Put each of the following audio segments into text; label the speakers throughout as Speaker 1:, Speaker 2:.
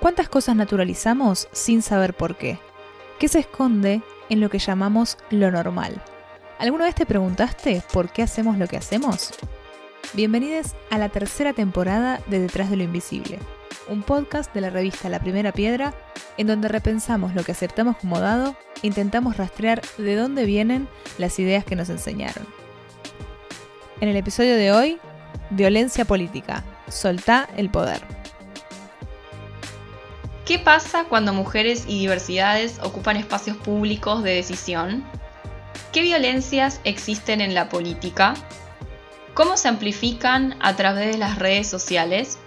Speaker 1: ¿Cuántas cosas naturalizamos sin saber por qué? ¿Qué se esconde en lo que llamamos lo normal? ¿Alguna vez te preguntaste por qué hacemos lo que hacemos? Bienvenidos a la tercera temporada de Detrás de lo Invisible, un podcast de la revista La Primera Piedra, en donde repensamos lo que aceptamos como dado e intentamos rastrear de dónde vienen las ideas que nos enseñaron. En el episodio de hoy, violencia política, soltá el poder.
Speaker 2: ¿Qué pasa cuando mujeres y diversidades ocupan espacios públicos de decisión? ¿Qué violencias existen en la política? ¿Cómo se amplifican a través de las redes sociales?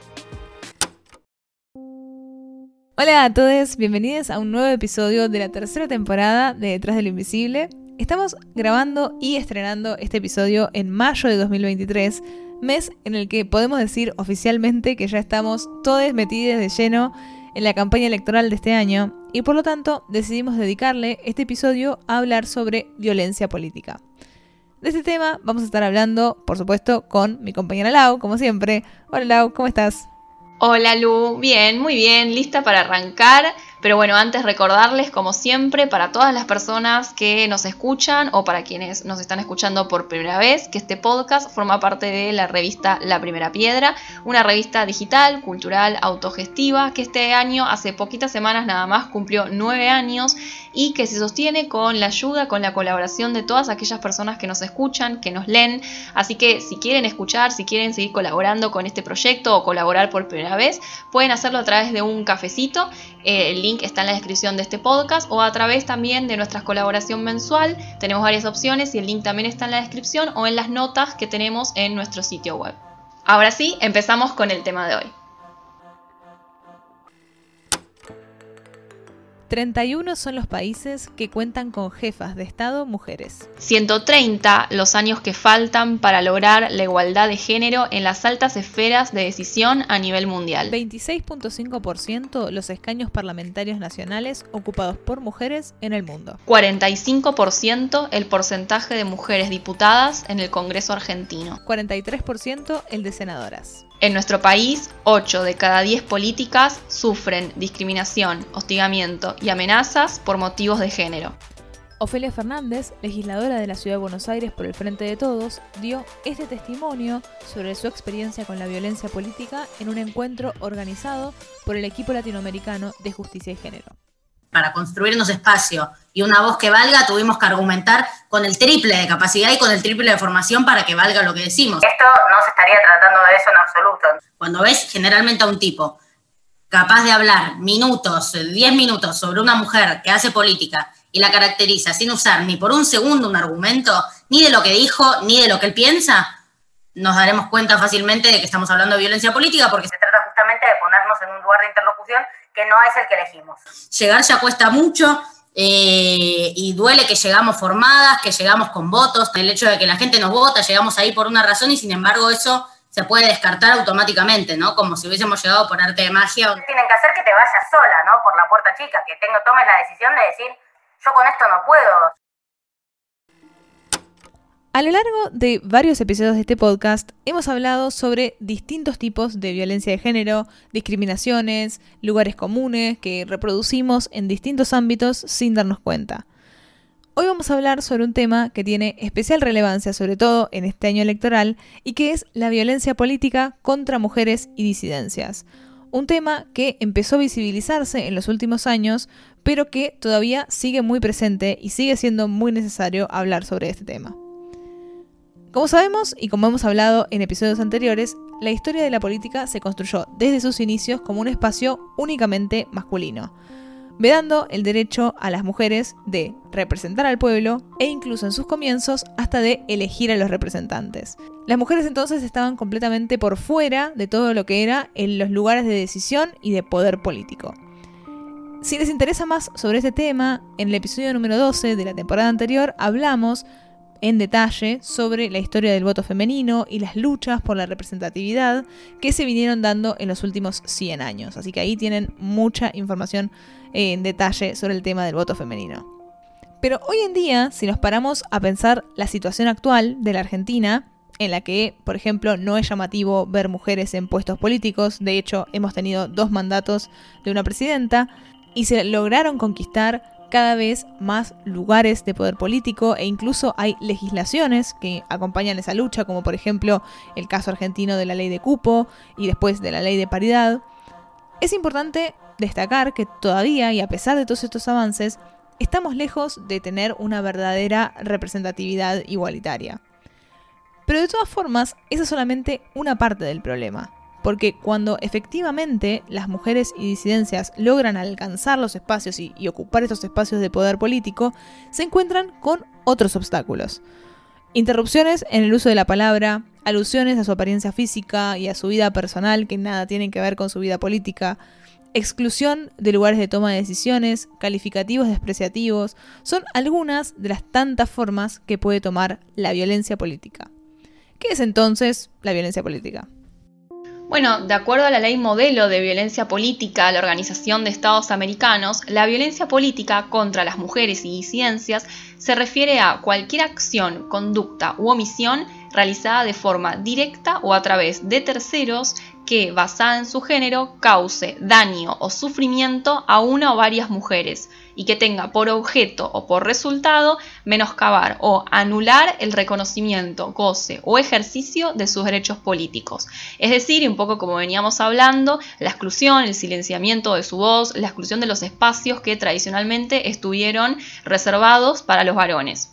Speaker 1: Hola a todos, bienvenidos a un nuevo episodio de la tercera temporada de Detrás de lo Invisible. Estamos grabando y estrenando este episodio en mayo de 2023, mes en el que podemos decir oficialmente que ya estamos todos metidos de lleno en la campaña electoral de este año y por lo tanto decidimos dedicarle este episodio a hablar sobre violencia política. De este tema vamos a estar hablando, por supuesto, con mi compañera Lau, como siempre. Hola Lau, ¿cómo estás?
Speaker 2: Hola Lu, bien, muy bien, lista para arrancar. Pero bueno, antes recordarles, como siempre, para todas las personas que nos escuchan o para quienes nos están escuchando por primera vez, que este podcast forma parte de la revista La Primera Piedra, una revista digital, cultural, autogestiva, que este año, hace poquitas semanas nada más, cumplió nueve años y que se sostiene con la ayuda, con la colaboración de todas aquellas personas que nos escuchan, que nos leen. Así que si quieren escuchar, si quieren seguir colaborando con este proyecto o colaborar por primera vez, pueden hacerlo a través de un cafecito. Eh, el link está en la descripción de este podcast o a través también de nuestra colaboración mensual. Tenemos varias opciones y el link también está en la descripción o en las notas que tenemos en nuestro sitio web. Ahora sí, empezamos con el tema de hoy.
Speaker 1: 31 son los países que cuentan con jefas de Estado mujeres.
Speaker 2: 130 los años que faltan para lograr la igualdad de género en las altas esferas de decisión a nivel mundial.
Speaker 1: 26.5% los escaños parlamentarios nacionales ocupados por mujeres en el mundo.
Speaker 2: 45% el porcentaje de mujeres diputadas en el Congreso argentino.
Speaker 1: 43% el de senadoras.
Speaker 2: En nuestro país, 8 de cada 10 políticas sufren discriminación, hostigamiento y amenazas por motivos de género.
Speaker 1: Ofelia Fernández, legisladora de la Ciudad de Buenos Aires por el Frente de Todos, dio este testimonio sobre su experiencia con la violencia política en un encuentro organizado por el equipo latinoamericano de justicia y género
Speaker 3: para construirnos espacio y una voz que valga, tuvimos que argumentar con el triple de capacidad y con el triple de formación para que valga lo que decimos.
Speaker 4: Esto no se estaría tratando de eso en absoluto.
Speaker 3: Cuando ves generalmente a un tipo capaz de hablar minutos, 10 minutos sobre una mujer que hace política y la caracteriza sin usar ni por un segundo un argumento, ni de lo que dijo, ni de lo que él piensa, nos daremos cuenta fácilmente de que estamos hablando de violencia política porque
Speaker 4: se trata justamente de ponernos en un lugar de interlocución que no es el que elegimos.
Speaker 3: Llegar ya cuesta mucho. Eh, y duele que llegamos formadas, que llegamos con votos, el hecho de que la gente nos vota, llegamos ahí por una razón y sin embargo eso se puede descartar automáticamente, ¿no? Como si hubiésemos llegado por arte de magia.
Speaker 4: Tienen que hacer que te vayas sola, ¿no? Por la puerta chica, que tengo, tomes la decisión de decir, yo con esto no puedo.
Speaker 1: A lo largo de varios episodios de este podcast hemos hablado sobre distintos tipos de violencia de género, discriminaciones, lugares comunes que reproducimos en distintos ámbitos sin darnos cuenta. Hoy vamos a hablar sobre un tema que tiene especial relevancia, sobre todo en este año electoral, y que es la violencia política contra mujeres y disidencias. Un tema que empezó a visibilizarse en los últimos años, pero que todavía sigue muy presente y sigue siendo muy necesario hablar sobre este tema. Como sabemos y como hemos hablado en episodios anteriores, la historia de la política se construyó desde sus inicios como un espacio únicamente masculino, vedando el derecho a las mujeres de representar al pueblo e incluso en sus comienzos hasta de elegir a los representantes. Las mujeres entonces estaban completamente por fuera de todo lo que era en los lugares de decisión y de poder político. Si les interesa más sobre este tema, en el episodio número 12 de la temporada anterior hablamos en detalle sobre la historia del voto femenino y las luchas por la representatividad que se vinieron dando en los últimos 100 años. Así que ahí tienen mucha información en detalle sobre el tema del voto femenino. Pero hoy en día, si nos paramos a pensar la situación actual de la Argentina, en la que, por ejemplo, no es llamativo ver mujeres en puestos políticos, de hecho hemos tenido dos mandatos de una presidenta, y se lograron conquistar cada vez más lugares de poder político e incluso hay legislaciones que acompañan esa lucha, como por ejemplo el caso argentino de la ley de cupo y después de la ley de paridad. Es importante destacar que todavía, y a pesar de todos estos avances, estamos lejos de tener una verdadera representatividad igualitaria. Pero de todas formas, esa es solamente una parte del problema porque cuando efectivamente las mujeres y disidencias logran alcanzar los espacios y, ocupar estos espacios de poder político, se encuentran con otros obstáculos. Interrupciones en el uso de la palabra, alusiones a su apariencia física y a su vida personal que nada tienen que ver con su vida política, exclusión de lugares de toma de decisiones, calificativos despreciativos, son algunas de las tantas formas que puede tomar la violencia política. ¿Qué es entonces la violencia política?
Speaker 2: Bueno, de acuerdo a la ley modelo de violencia política de la Organización de Estados Americanos, la violencia política contra las mujeres y disidencias se refiere a cualquier acción, conducta u omisión realizada de forma directa o a través de terceros que, basada en su género, cause daño o sufrimiento a una o varias mujeres y que tenga por objeto o por resultado menoscabar o anular el reconocimiento, goce o ejercicio de sus derechos políticos. Es decir, un poco como veníamos hablando, la exclusión, el silenciamiento de su voz, la exclusión de los espacios que tradicionalmente estuvieron reservados para los varones.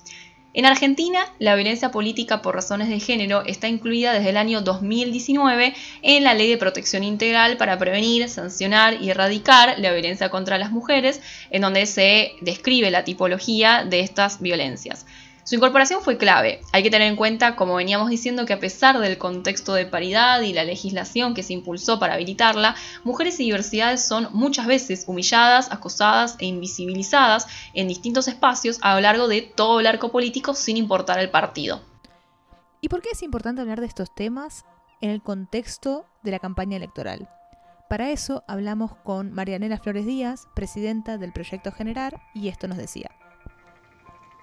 Speaker 2: En Argentina, la violencia política por razones de género está incluida desde el año 2019 en la Ley de Protección Integral para prevenir, sancionar y erradicar la violencia contra las mujeres, en donde se describe la tipología de estas violencias. Su incorporación fue clave. Hay que tener en cuenta, como veníamos diciendo, que a pesar del contexto de paridad y la legislación que se impulsó para habilitarla, mujeres y diversidades son muchas veces humilladas, acosadas e invisibilizadas en distintos espacios a lo largo de todo el arco político sin importar el partido.
Speaker 1: ¿Y por qué es importante hablar de estos temas en el contexto de la campaña electoral? Para eso hablamos con Marianela Flores Díaz, presidenta del Proyecto Generar, y esto nos decía.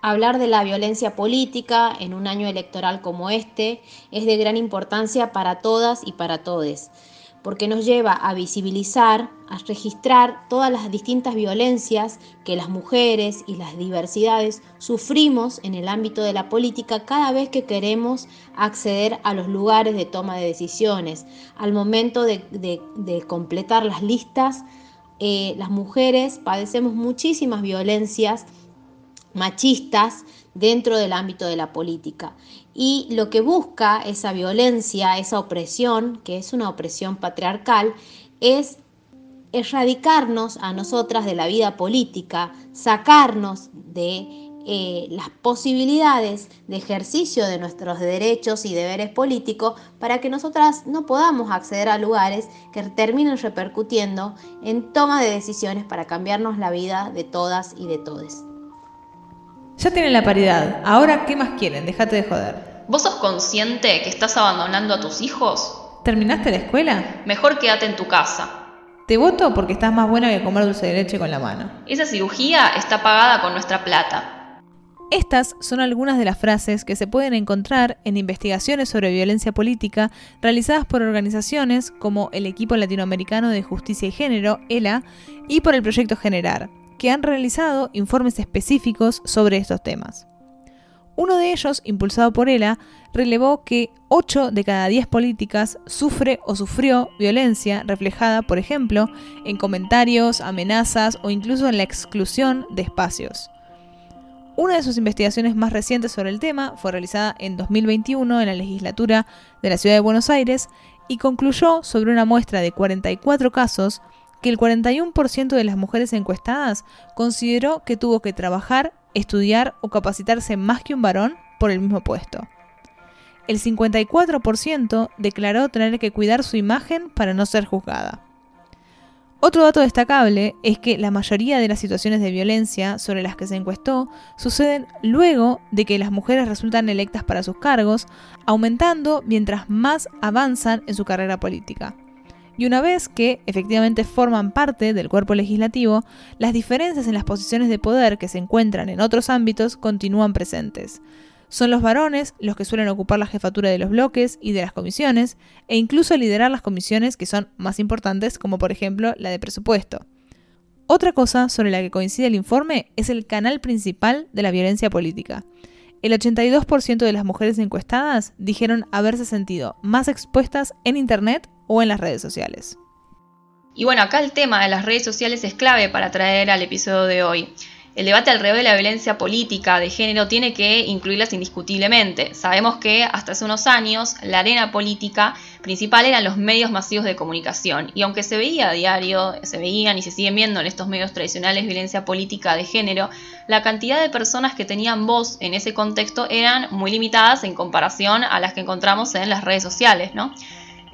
Speaker 5: Hablar de la violencia política en un año electoral como este es de gran importancia para todas y para todes, porque nos lleva a visibilizar, a registrar todas las distintas violencias que las mujeres y las diversidades sufrimos en el ámbito de la política cada vez que queremos acceder a los lugares de toma de decisiones. Al momento de, completar las listas, eh, las mujeres padecemos muchísimas violencias machistas dentro del ámbito de la política. Y lo que busca esa violencia, esa opresión, que es una opresión patriarcal, es erradicarnos a nosotras de la vida política, sacarnos de eh, las posibilidades de ejercicio de nuestros derechos y deberes políticos para que nosotras no podamos acceder a lugares que terminen repercutiendo en toma de decisiones para cambiarnos la vida de todas y de todes.
Speaker 1: Ya tienen la paridad. Ahora, ¿qué más quieren? Déjate de joder.
Speaker 2: ¿Vos sos consciente que estás abandonando a tus hijos?
Speaker 1: ¿Terminaste la escuela?
Speaker 2: Mejor quédate en tu casa.
Speaker 1: Te voto porque estás más buena que comer dulce de leche con la mano.
Speaker 2: Esa cirugía está pagada con nuestra plata.
Speaker 1: Estas son algunas de las frases que se pueden encontrar en investigaciones sobre violencia política realizadas por organizaciones como el Equipo Latinoamericano de Justicia y Género, ELA, y por el Proyecto Generar, que han realizado informes específicos sobre estos temas. Uno de ellos, impulsado por ELA, relevó que 8 de cada 10 políticas sufre o sufrió violencia reflejada, por ejemplo, en comentarios, amenazas o incluso en la exclusión de espacios. Una de sus investigaciones más recientes sobre el tema fue realizada en 2021 en la legislatura de la Ciudad de Buenos Aires y concluyó sobre una muestra de 44 casos que el 41% de las mujeres encuestadas consideró que tuvo que trabajar, estudiar o capacitarse más que un varón por el mismo puesto. El 54% declaró tener que cuidar su imagen para no ser juzgada. Otro dato destacable es que la mayoría de las situaciones de violencia sobre las que se encuestó suceden luego de que las mujeres resultan electas para sus cargos, aumentando mientras más avanzan en su carrera política. Y una vez que efectivamente forman parte del cuerpo legislativo, las diferencias en las posiciones de poder que se encuentran en otros ámbitos continúan presentes. Son los varones los que suelen ocupar la jefatura de los bloques y de las comisiones, e incluso liderar las comisiones que son más importantes, como por ejemplo la de presupuesto. Otra cosa sobre la que coincide el informe es el canal principal de la violencia política. El 82% de las mujeres encuestadas dijeron haberse sentido más expuestas en Internet o en las redes sociales.
Speaker 2: Y bueno, acá el tema de las redes sociales es clave para traer al episodio de hoy. El debate alrededor de la violencia política de género tiene que incluirlas indiscutiblemente. Sabemos que hasta hace unos años la arena política principal eran los medios masivos de comunicación y aunque se veía a diario, se veían y se siguen viendo en estos medios tradicionales violencia política de género, la cantidad de personas que tenían voz en ese contexto eran muy limitadas en comparación a las que encontramos en las redes sociales, ¿no?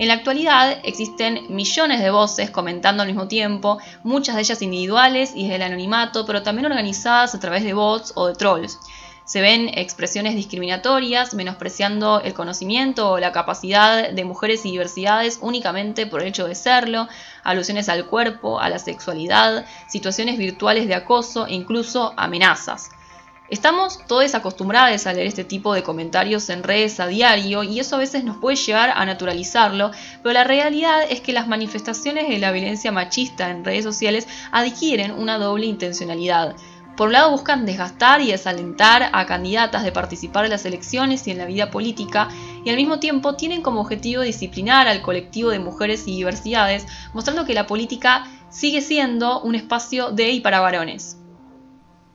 Speaker 2: En la actualidad existen millones de voces comentando al mismo tiempo, muchas de ellas individuales y desde el anonimato, pero también organizadas a través de bots o de trolls. Se ven expresiones discriminatorias, menospreciando el conocimiento o la capacidad de mujeres y diversidades únicamente por el hecho de serlo, alusiones al cuerpo, a la sexualidad, situaciones virtuales de acoso e incluso amenazas. Estamos todos acostumbrados a leer este tipo de comentarios en redes a diario y eso a veces nos puede llevar a naturalizarlo, pero la realidad es que las manifestaciones de la violencia machista en redes sociales adquieren una doble intencionalidad. Por un lado buscan desgastar y desalentar a candidatas de participar en las elecciones y en la vida política, y al mismo tiempo tienen como objetivo disciplinar al colectivo de mujeres y diversidades, mostrando que la política sigue siendo un espacio de y para varones.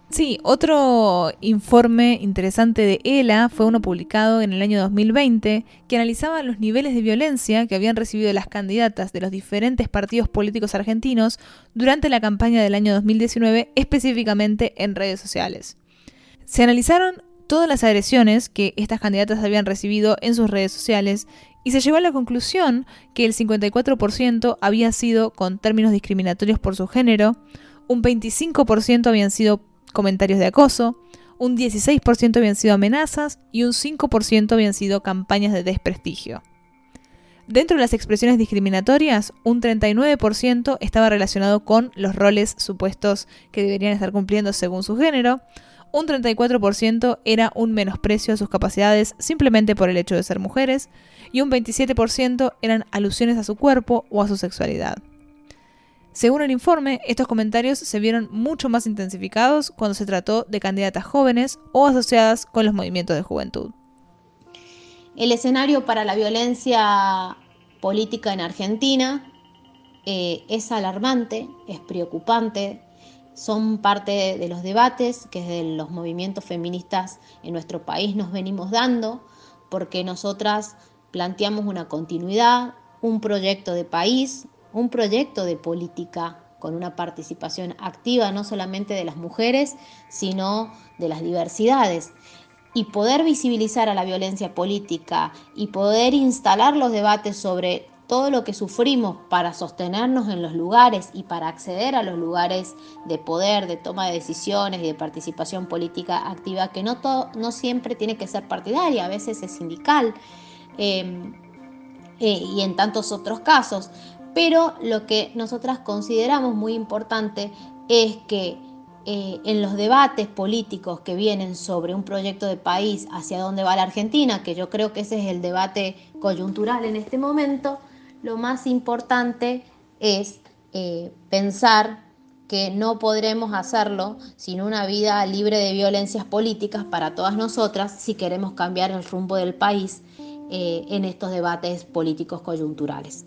Speaker 1: Sí, otro informe interesante de ELA fue uno publicado en el año 2020 que analizaba los niveles de violencia que habían recibido las candidatas de los diferentes partidos políticos argentinos durante la campaña del año 2019, específicamente en redes sociales. Se analizaron todas las agresiones que estas candidatas habían recibido en sus redes sociales y se llegó a la conclusión que el 54% había sido con términos discriminatorios por su género, un 25% habían sido comentarios de acoso, un 16% habían sido amenazas y un 5% habían sido campañas de desprestigio. Dentro de las expresiones discriminatorias, un 39% estaba relacionado con los roles supuestos que deberían estar cumpliendo según su género, un 34% era un menosprecio a sus capacidades simplemente por el hecho de ser mujeres, y un 27% eran alusiones a su cuerpo o a su sexualidad. Según el informe, estos comentarios se vieron mucho más intensificados cuando se trató de candidatas jóvenes o asociadas con los movimientos de juventud.
Speaker 5: El escenario para la violencia política en Argentina eh, es alarmante, es preocupante, son parte de los debates que desde los movimientos feministas en nuestro país nos venimos dando, porque nosotras planteamos una continuidad, un proyecto de país, un proyecto de política con una participación activa no solamente de las mujeres, sino de las diversidades. Y poder visibilizar a la violencia política y poder instalar los debates sobre todo lo que sufrimos para sostenernos en los lugares y para acceder a los lugares de poder, de toma de decisiones y de participación política activa, que no, no siempre tiene que ser partidaria, a veces es sindical eh, eh, y en tantos otros casos. Pero lo que nosotras consideramos muy importante es que eh, en los debates políticos que vienen sobre un proyecto de país hacia dónde va la Argentina, que yo creo que ese es el debate coyuntural en este momento, lo más importante es eh, pensar que no podremos hacerlo sin una vida libre de violencias políticas para todas nosotras si queremos cambiar el rumbo del país eh, en estos debates políticos coyunturales.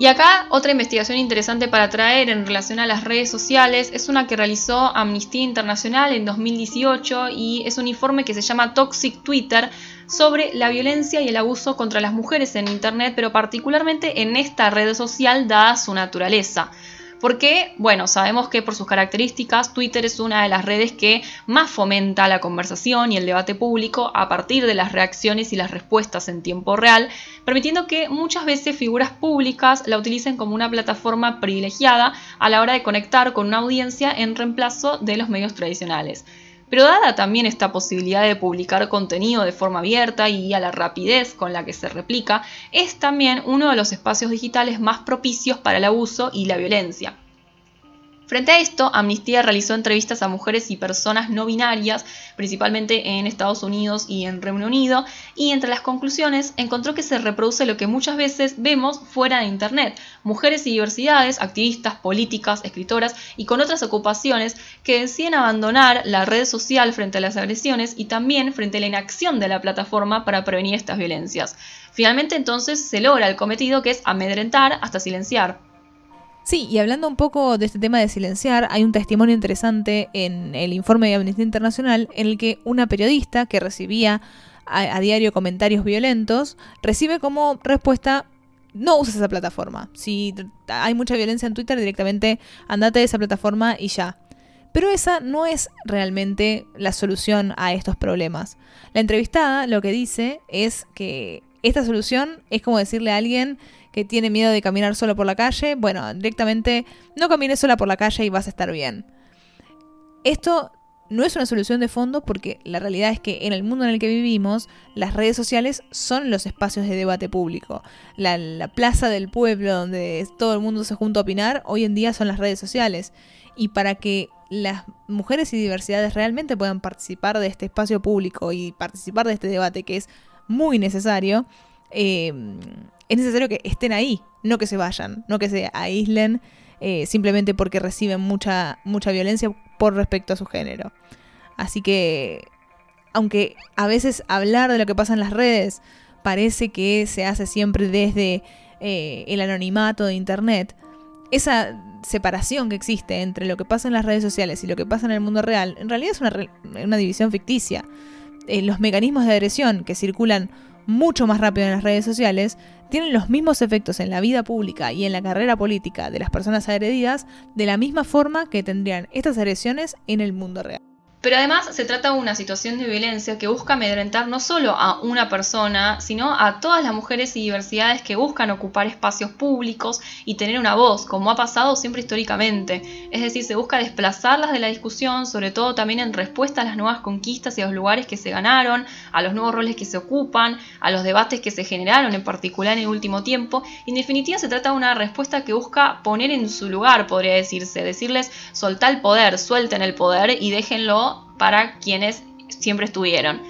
Speaker 2: Y acá otra investigación interesante para traer en relación a las redes sociales es una que realizó Amnistía Internacional en 2018 y es un informe que se llama Toxic Twitter sobre la violencia y el abuso contra las mujeres en Internet, pero particularmente en esta red social dada su naturaleza. Porque, bueno, sabemos que por sus características Twitter es una de las redes que más fomenta la conversación y el debate público a partir de las reacciones y las respuestas en tiempo real, permitiendo que muchas veces figuras públicas la utilicen como una plataforma privilegiada a la hora de conectar con una audiencia en reemplazo de los medios tradicionales. Pero dada también esta posibilidad de publicar contenido de forma abierta y a la rapidez con la que se replica, es también uno de los espacios digitales más propicios para el abuso y la violencia. Frente a esto, Amnistía realizó entrevistas a mujeres y personas no binarias, principalmente en Estados Unidos y en Reino Unido, y entre las conclusiones encontró que se reproduce lo que muchas veces vemos fuera de Internet, mujeres y diversidades, activistas, políticas, escritoras y con otras ocupaciones que deciden abandonar la red social frente a las agresiones y también frente a la inacción de la plataforma para prevenir estas violencias. Finalmente entonces se logra el cometido que es amedrentar hasta silenciar.
Speaker 1: Sí, y hablando un poco de este tema de silenciar, hay un testimonio interesante en el informe de Amnistía Internacional en el que una periodista que recibía a, diario comentarios violentos recibe como respuesta no uses esa plataforma. Si hay mucha violencia en Twitter, directamente andate de esa plataforma y ya. Pero esa no es realmente la solución a estos problemas. La entrevistada lo que dice es que esta solución es como decirle a alguien que tiene miedo de caminar solo por la calle, bueno, directamente no camines sola por la calle y vas a estar bien. Esto no es una solución de fondo porque la realidad es que en el mundo en el que vivimos, las redes sociales son los espacios de debate público. La, la, plaza del pueblo donde todo el mundo se junta a opinar, hoy en día son las redes sociales. Y para que las mujeres y diversidades realmente puedan participar de este espacio público y participar de este debate que es muy necesario, eh, es necesario que estén ahí, no que se vayan, no que se aíslen eh, simplemente porque reciben mucha, mucha violencia por respecto a su género. Así que, aunque a veces hablar de lo que pasa en las redes parece que se hace siempre desde eh, el anonimato de Internet, esa separación que existe entre lo que pasa en las redes sociales y lo que pasa en el mundo real, en realidad es una, una división ficticia. Eh, los mecanismos de agresión que circulan mucho más rápido en las redes sociales tienen los mismos efectos en la vida pública y en la carrera política de las personas agredidas de la misma forma que tendrían estas agresiones en el mundo real.
Speaker 2: Pero además se trata de una situación de violencia que busca amedrentar no solo a una persona, sino a todas las mujeres y diversidades que buscan ocupar espacios públicos y tener una voz, como ha pasado siempre históricamente. Es decir, se busca desplazarlas de la discusión, sobre todo también en respuesta a las nuevas conquistas y a los lugares que se ganaron, a los nuevos roles que se ocupan, a los debates que se generaron en particular en el último tiempo. en definitiva se trata de una respuesta que busca poner en su lugar, podría decirse, decirles soltá el poder, suelten el poder y déjenlo para quienes siempre estuvieron.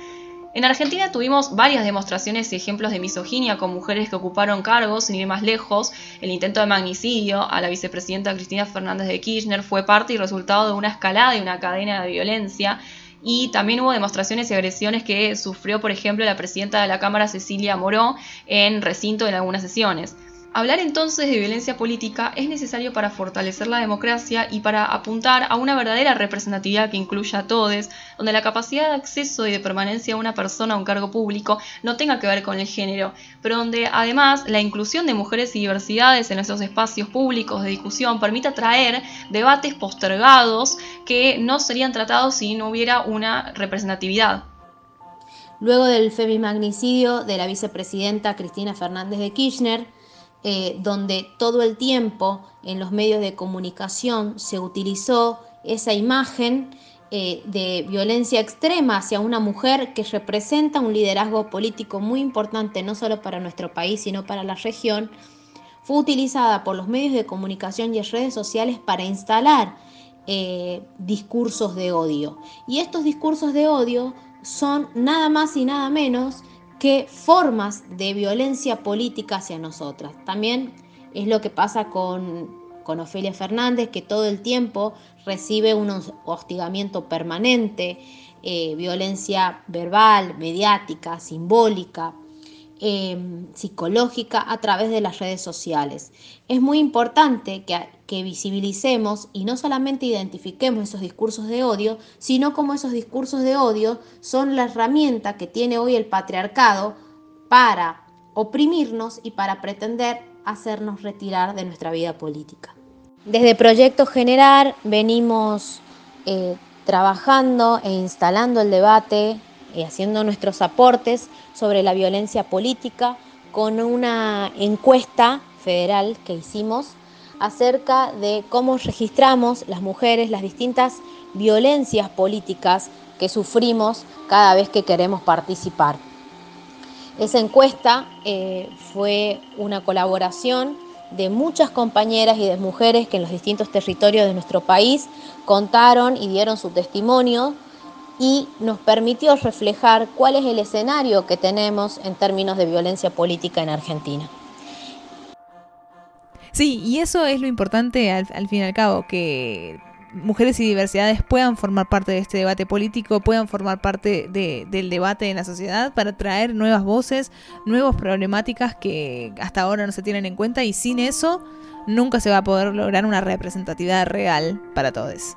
Speaker 2: En Argentina tuvimos varias demostraciones y ejemplos de misoginia con mujeres que ocuparon cargos, sin ir más lejos. El intento de magnicidio a la vicepresidenta Cristina Fernández de Kirchner fue parte y resultado de una escalada y una cadena de violencia. Y también hubo demostraciones y agresiones que sufrió, por ejemplo, la presidenta de la Cámara, Cecilia Moró, en recinto en algunas sesiones. Hablar entonces de violencia política es necesario para fortalecer la democracia y para apuntar a una verdadera representatividad que incluya a todos, donde la capacidad de acceso y de permanencia de una persona a un cargo público no tenga que ver con el género, pero donde además la inclusión de mujeres y diversidades en esos espacios públicos de discusión permita traer debates postergados que no serían tratados si no hubiera una representatividad.
Speaker 5: Luego del femimagnicidio de la vicepresidenta Cristina Fernández de Kirchner, eh, donde todo el tiempo en los medios de comunicación se utilizó esa imagen eh, de violencia extrema hacia una mujer que representa un liderazgo político muy importante no solo para nuestro país, sino para la región, fue utilizada por los medios de comunicación y redes sociales para instalar eh, discursos de odio. Y estos discursos de odio son nada más y nada menos qué formas de violencia política hacia nosotras. También es lo que pasa con, Ofelia Fernández, que todo el tiempo recibe un hostigamiento permanente, eh, violencia verbal, mediática, simbólica, Em, psicológica a través de las redes sociales. Es muy importante que, que, visibilicemos y no solamente identifiquemos esos discursos de odio, sino como esos discursos de odio son la herramienta que tiene hoy el patriarcado para oprimirnos y para pretender hacernos retirar de nuestra vida política. Desde Proyecto Generar venimos eh, trabajando e instalando el debate y haciendo nuestros aportes sobre la violencia política con una encuesta federal que hicimos acerca de cómo registramos las mujeres las distintas violencias políticas que sufrimos cada vez que queremos participar. Esa encuesta eh, fue una colaboración de muchas compañeras y de mujeres que en los distintos territorios de nuestro país contaron y dieron su testimonio y nos permitió reflejar cuál es el escenario que tenemos en términos de violencia política en Argentina.
Speaker 1: Sí, y eso es lo importante al, fin y al cabo, que mujeres y diversidades puedan formar parte de este debate político, puedan formar parte del debate en la sociedad para traer nuevas voces, nuevas problemáticas que hasta ahora no se tienen en cuenta y sin eso nunca se va a poder lograr una representatividad real para todos.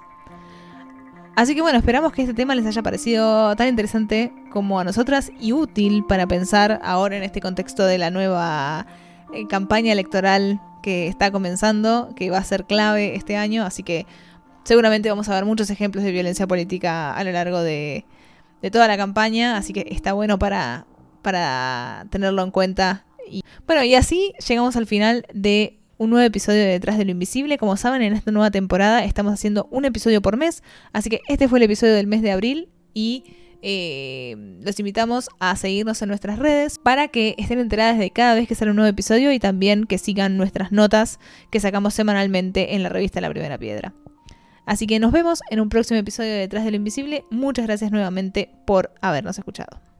Speaker 1: Así que bueno, esperamos que este tema les haya parecido tan interesante como a nosotras y útil para pensar ahora en este contexto de la nueva eh, campaña electoral que está comenzando, que va a ser clave este año, así que seguramente vamos a ver muchos ejemplos de violencia política a lo largo de, toda la campaña, así que está bueno para, para tenerlo en cuenta. Y, bueno, y así llegamos al final de un nuevo episodio de Detrás de lo Invisible. Como saben, en esta nueva temporada estamos haciendo un episodio por mes, así que este fue el episodio del mes de abril y eh, los invitamos a seguirnos en nuestras redes para que estén enteradas de cada vez que sale un nuevo episodio y también que sigan nuestras notas que sacamos semanalmente en la revista La Primera Piedra. Así que nos vemos en un próximo episodio de Detrás de lo Invisible. Muchas gracias nuevamente por habernos escuchado.